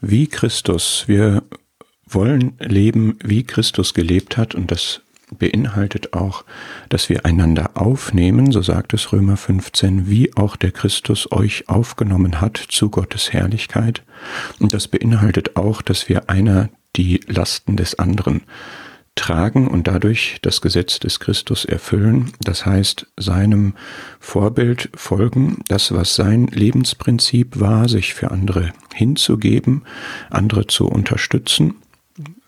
wie Christus. Wir wollen leben, wie Christus gelebt hat und das beinhaltet auch, dass wir einander aufnehmen, so sagt es Römer 15, wie auch der Christus euch aufgenommen hat zu Gottes Herrlichkeit. Und das beinhaltet auch, dass wir einer die Lasten des anderen tragen und dadurch das Gesetz des Christus erfüllen, das heißt seinem Vorbild folgen, das was sein Lebensprinzip war, sich für andere hinzugeben, andere zu unterstützen,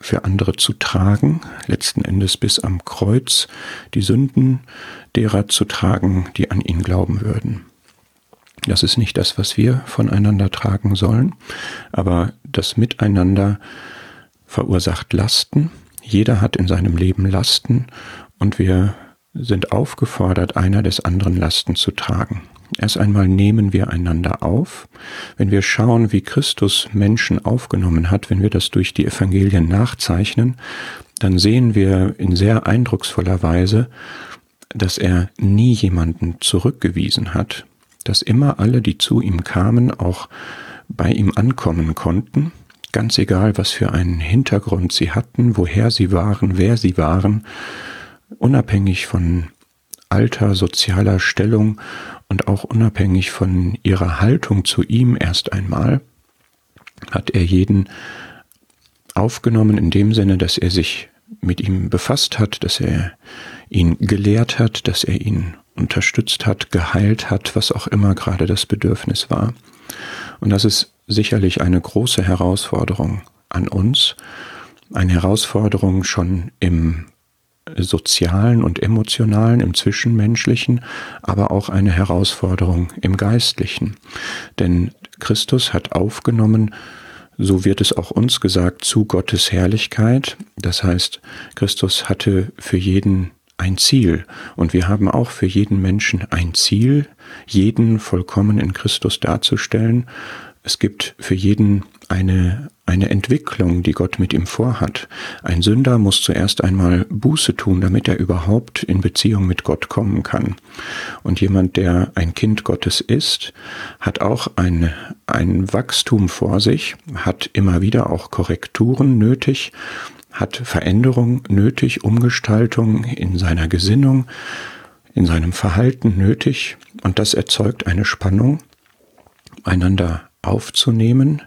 für andere zu tragen, letzten Endes bis am Kreuz die Sünden derer zu tragen, die an ihn glauben würden. Das ist nicht das, was wir voneinander tragen sollen, aber das Miteinander verursacht Lasten, jeder hat in seinem Leben Lasten und wir sind aufgefordert, einer des anderen Lasten zu tragen. Erst einmal nehmen wir einander auf. Wenn wir schauen, wie Christus Menschen aufgenommen hat, wenn wir das durch die Evangelien nachzeichnen, dann sehen wir in sehr eindrucksvoller Weise, dass er nie jemanden zurückgewiesen hat, dass immer alle, die zu ihm kamen, auch bei ihm ankommen konnten, Ganz egal, was für einen Hintergrund sie hatten, woher sie waren, wer sie waren, unabhängig von Alter, sozialer Stellung und auch unabhängig von ihrer Haltung zu ihm erst einmal, hat er jeden aufgenommen in dem Sinne, dass er sich mit ihm befasst hat, dass er ihn gelehrt hat, dass er ihn unterstützt hat, geheilt hat, was auch immer gerade das Bedürfnis war. Und das ist sicherlich eine große Herausforderung an uns, eine Herausforderung schon im sozialen und emotionalen, im zwischenmenschlichen, aber auch eine Herausforderung im geistlichen. Denn Christus hat aufgenommen, so wird es auch uns gesagt, zu Gottes Herrlichkeit. Das heißt, Christus hatte für jeden ein Ziel und wir haben auch für jeden Menschen ein Ziel, jeden vollkommen in Christus darzustellen es gibt für jeden eine, eine Entwicklung, die Gott mit ihm vorhat. Ein Sünder muss zuerst einmal Buße tun, damit er überhaupt in Beziehung mit Gott kommen kann. Und jemand, der ein Kind Gottes ist, hat auch ein, ein Wachstum vor sich, hat immer wieder auch Korrekturen nötig, hat Veränderung nötig, Umgestaltung in seiner Gesinnung, in seinem Verhalten nötig. Und das erzeugt eine Spannung, einander aufzunehmen,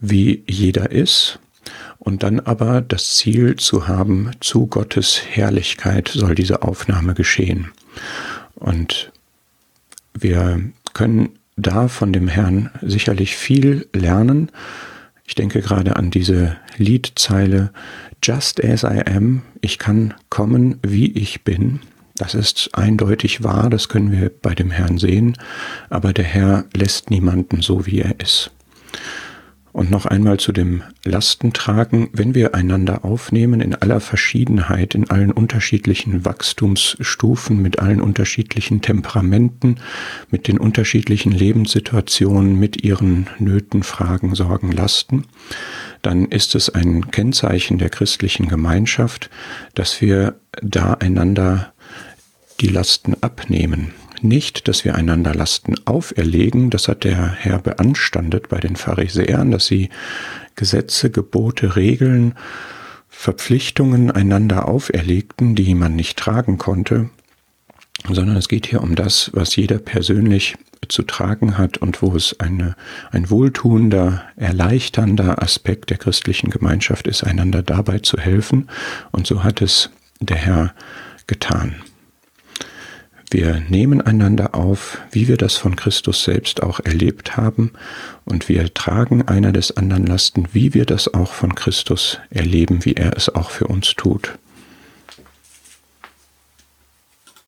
wie jeder ist, und dann aber das Ziel zu haben, zu Gottes Herrlichkeit soll diese Aufnahme geschehen. Und wir können da von dem Herrn sicherlich viel lernen. Ich denke gerade an diese Liedzeile Just as I am, ich kann kommen, wie ich bin. Das ist eindeutig wahr, das können wir bei dem Herrn sehen, aber der Herr lässt niemanden so, wie er ist. Und noch einmal zu dem Lastentragen, wenn wir einander aufnehmen in aller Verschiedenheit, in allen unterschiedlichen Wachstumsstufen, mit allen unterschiedlichen Temperamenten, mit den unterschiedlichen Lebenssituationen, mit ihren Nöten, Fragen, Sorgen, Lasten, dann ist es ein Kennzeichen der christlichen Gemeinschaft, dass wir da einander die Lasten abnehmen. Nicht, dass wir einander Lasten auferlegen, das hat der Herr beanstandet bei den Pharisäern, dass sie Gesetze, Gebote, Regeln, Verpflichtungen einander auferlegten, die man nicht tragen konnte, sondern es geht hier um das, was jeder persönlich zu tragen hat und wo es eine, ein wohltuender, erleichternder Aspekt der christlichen Gemeinschaft ist, einander dabei zu helfen. Und so hat es der Herr getan. Wir nehmen einander auf, wie wir das von Christus selbst auch erlebt haben, und wir tragen einer des anderen Lasten, wie wir das auch von Christus erleben, wie er es auch für uns tut.